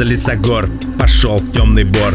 за лесогор Пошел в темный бор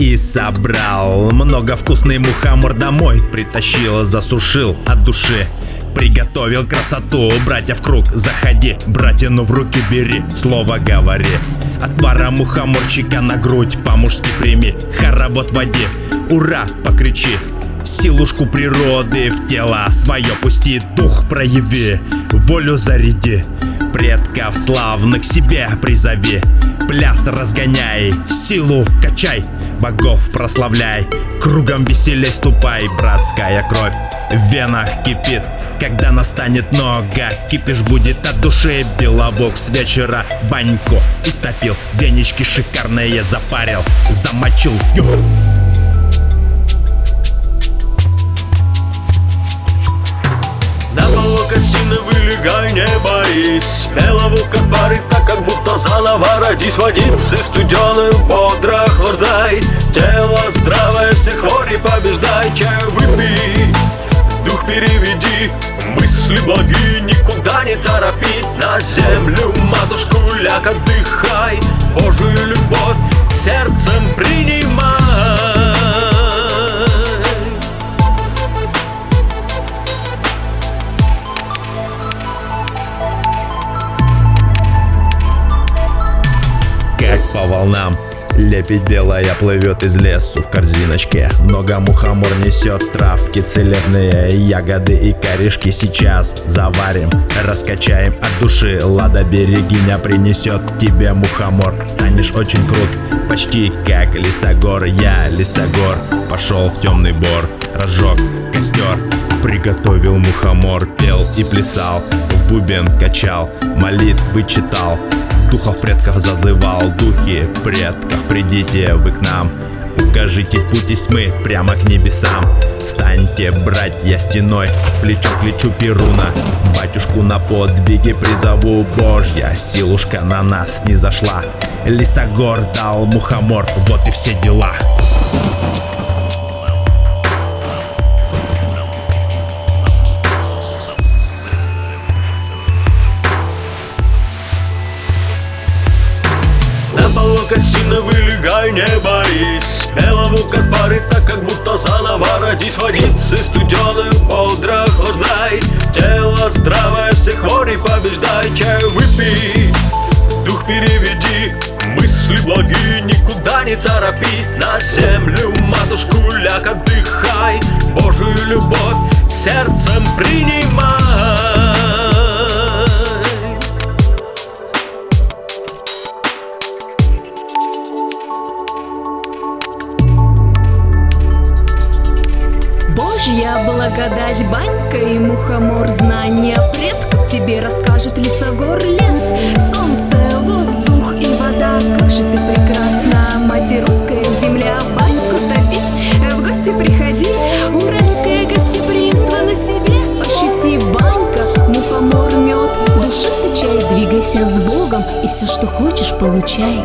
и собрал. Много вкусный мухомор домой Притащил, засушил от души. Приготовил красоту, братья в круг Заходи, братину в руки бери Слово говори. Отвара мухоморчика на грудь По-мужски прими, хоровод води Ура, покричи Силушку природы в тело свое пусти Дух прояви, волю заряди. Предков славных себе призови. Пляс разгоняй, силу качай Богов прославляй, кругом веселей ступай Братская кровь в венах кипит. Когда настанет нога, кипиш будет от души. Белобок с вечера баньку истопил Венички шикарные запарил, замочил. Ю! Не боись. Как пары, так как будто заново родись. Водицы студеную бодро охлаждай Тело здравое, все хвори побеждай. Чаю выпей, дух переведи. Мысли благие никуда не торопи. На землю, матушку, ляг отдыхай. Божию любовь по волнам. Лепить белая плывет из лесу в корзиночке. Много мухомор несет травки целебные Ягоды и корешки. Сейчас заварим Раскачаем от души. Лада берегиня принесет тебе мухомор. Станешь очень крут, почти как лесогор. Я лесогор, пошел в темный бор. Разжег костер, приготовил мухомор. Пел и плясал, в бубен качал Молитвы читал Духов предков зазывал, духи предков, придите вы к нам Укажите путь из тьмы прямо к небесам. Станьте, братья, стеной, плечо к плечу Перуна. Батюшку на подвиги призову. Божья Силушка на нас не зашла. Лисогор дал мухомор, вот и все дела Молокосины вылегай, не боись Белому как пары, так как будто заново родись. Водицы студеную бодро охлаждай Тело здравое, все хвори побеждай. Чаю выпей, дух переведи Мысли благие никуда не торопи На землю, матушку, ляг отдыхай. Божию любовь сердцем принимай благодать, банька и мухомор Знания предков тебе расскажет лесогор лес. Солнце, воздух и вода, как же ты прекрасна. Мать русская земля, баньку топи, в гости приходи. Уральское гостеприимство на себе ощути. Банька, мухомор, мед, душистый чай Двигайся с Богом и все, что хочешь, получай